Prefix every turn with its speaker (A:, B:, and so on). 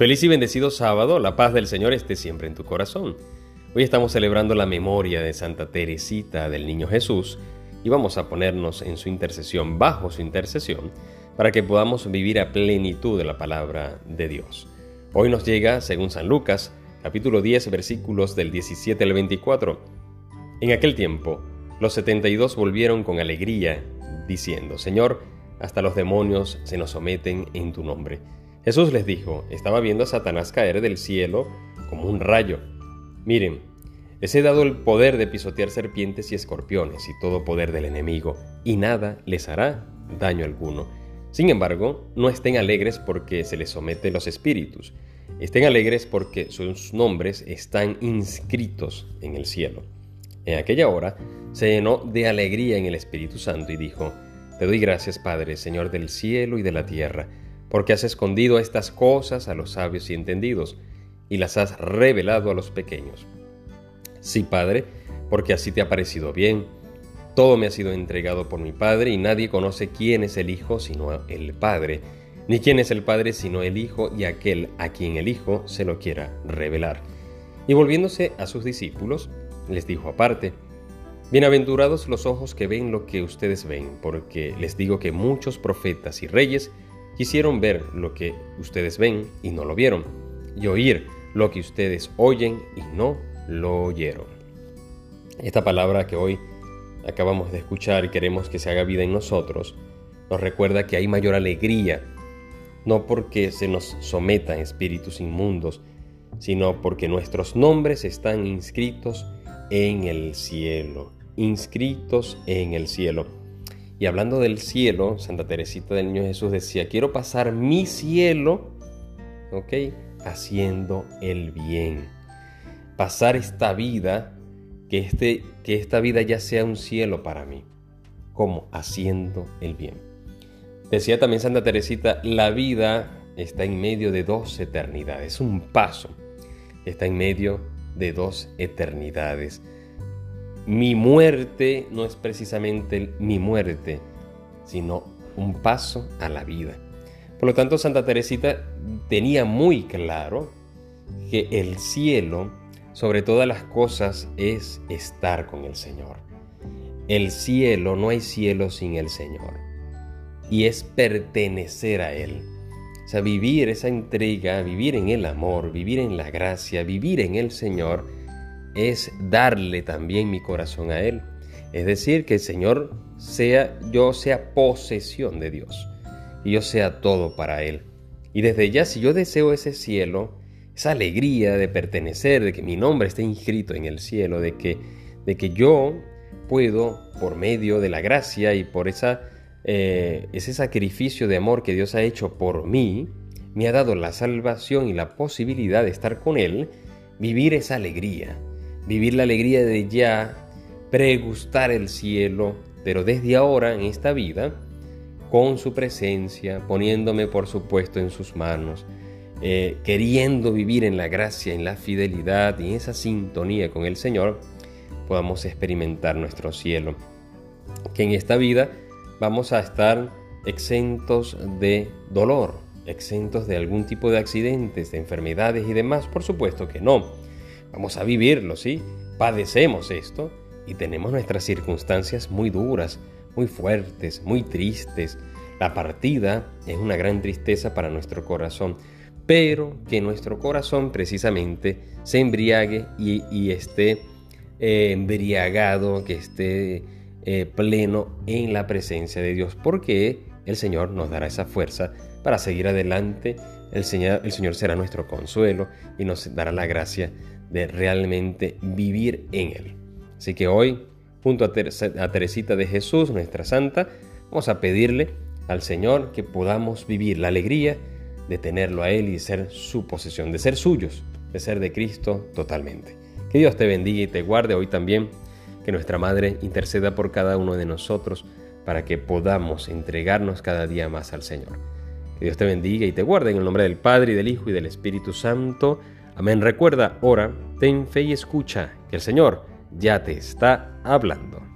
A: Feliz y bendecido sábado, la paz del Señor esté siempre en tu corazón. Hoy estamos celebrando la memoria de Santa Teresita del Niño Jesús y vamos a ponernos en su intercesión, bajo su intercesión, para que podamos vivir a plenitud de la palabra de Dios. Hoy nos llega, según San Lucas, capítulo 10, versículos del 17 al 24. En aquel tiempo, los 72 volvieron con alegría, diciendo, Señor, hasta los demonios se nos someten en tu nombre. Jesús les dijo, estaba viendo a Satanás caer del cielo como un rayo. Miren, les he dado el poder de pisotear serpientes y escorpiones y todo poder del enemigo, y nada les hará daño alguno. Sin embargo, no estén alegres porque se les someten los espíritus, estén alegres porque sus nombres están inscritos en el cielo. En aquella hora se llenó de alegría en el Espíritu Santo y dijo, Te doy gracias, Padre, Señor del cielo y de la tierra, porque has escondido estas cosas a los sabios y entendidos, y las has revelado a los pequeños. Sí, Padre, porque así te ha parecido bien. Todo me ha sido entregado por mi Padre, y nadie conoce quién es el Hijo sino el Padre, ni quién es el Padre sino el Hijo y aquel a quien el Hijo se lo quiera revelar. Y volviéndose a sus discípulos, les dijo aparte, Bienaventurados los ojos que ven lo que ustedes ven, porque les digo que muchos profetas y reyes Quisieron ver lo que ustedes ven y no lo vieron, y oír lo que ustedes oyen y no lo oyeron. Esta palabra que hoy acabamos de escuchar y queremos que se haga vida en nosotros, nos recuerda que hay mayor alegría, no porque se nos sometan espíritus inmundos, sino porque nuestros nombres están inscritos en el cielo, inscritos en el cielo. Y hablando del cielo, Santa Teresita del Niño Jesús decía, quiero pasar mi cielo, ¿ok? Haciendo el bien. Pasar esta vida, que, este, que esta vida ya sea un cielo para mí. como Haciendo el bien. Decía también Santa Teresita, la vida está en medio de dos eternidades, un paso. Está en medio de dos eternidades mi muerte no es precisamente mi muerte, sino un paso a la vida. Por lo tanto, Santa Teresita tenía muy claro que el cielo, sobre todas las cosas, es estar con el Señor. El cielo, no hay cielo sin el Señor. Y es pertenecer a Él. O sea, vivir esa entrega, vivir en el amor, vivir en la gracia, vivir en el Señor, es darle también mi corazón a Él. Es decir, que el Señor sea, yo sea posesión de Dios y yo sea todo para Él. Y desde ya, si yo deseo ese cielo, esa alegría de pertenecer, de que mi nombre esté inscrito en el cielo, de que, de que yo puedo, por medio de la gracia y por esa, eh, ese sacrificio de amor que Dios ha hecho por mí, me ha dado la salvación y la posibilidad de estar con Él, vivir esa alegría, vivir la alegría de ya, pregustar el cielo, pero desde ahora en esta vida, con su presencia, poniéndome por supuesto en sus manos, eh, queriendo vivir en la gracia, en la fidelidad y en esa sintonía con el Señor, podamos experimentar nuestro cielo. Que en esta vida vamos a estar exentos de dolor, exentos de algún tipo de accidentes, de enfermedades y demás, por supuesto que no Vamos a vivirlo, ¿sí? Padecemos esto y tenemos nuestras circunstancias muy duras, muy fuertes, muy tristes. La partida es una gran tristeza para nuestro corazón, pero que nuestro corazón precisamente se embriague y, esté eh, embriagado, que esté eh, pleno en la presencia de Dios, porque el Señor nos dará esa fuerza para seguir adelante. El Señor, el Señor será nuestro consuelo y nos dará la gracia de realmente vivir en Él. Así que hoy, junto a, Teresita de Jesús, nuestra santa, vamos a pedirle al Señor que podamos vivir la alegría de tenerlo a Él y de ser su posesión, de ser suyos, de ser de Cristo totalmente. Que Dios te bendiga y te guarde hoy también, que nuestra Madre interceda por cada uno de nosotros para que podamos entregarnos cada día más al Señor. Que Dios te bendiga y te guarde en el nombre del Padre y del Hijo y del Espíritu Santo. Amén. Recuerda, ora, ten fe y escucha, que el Señor ya te está hablando.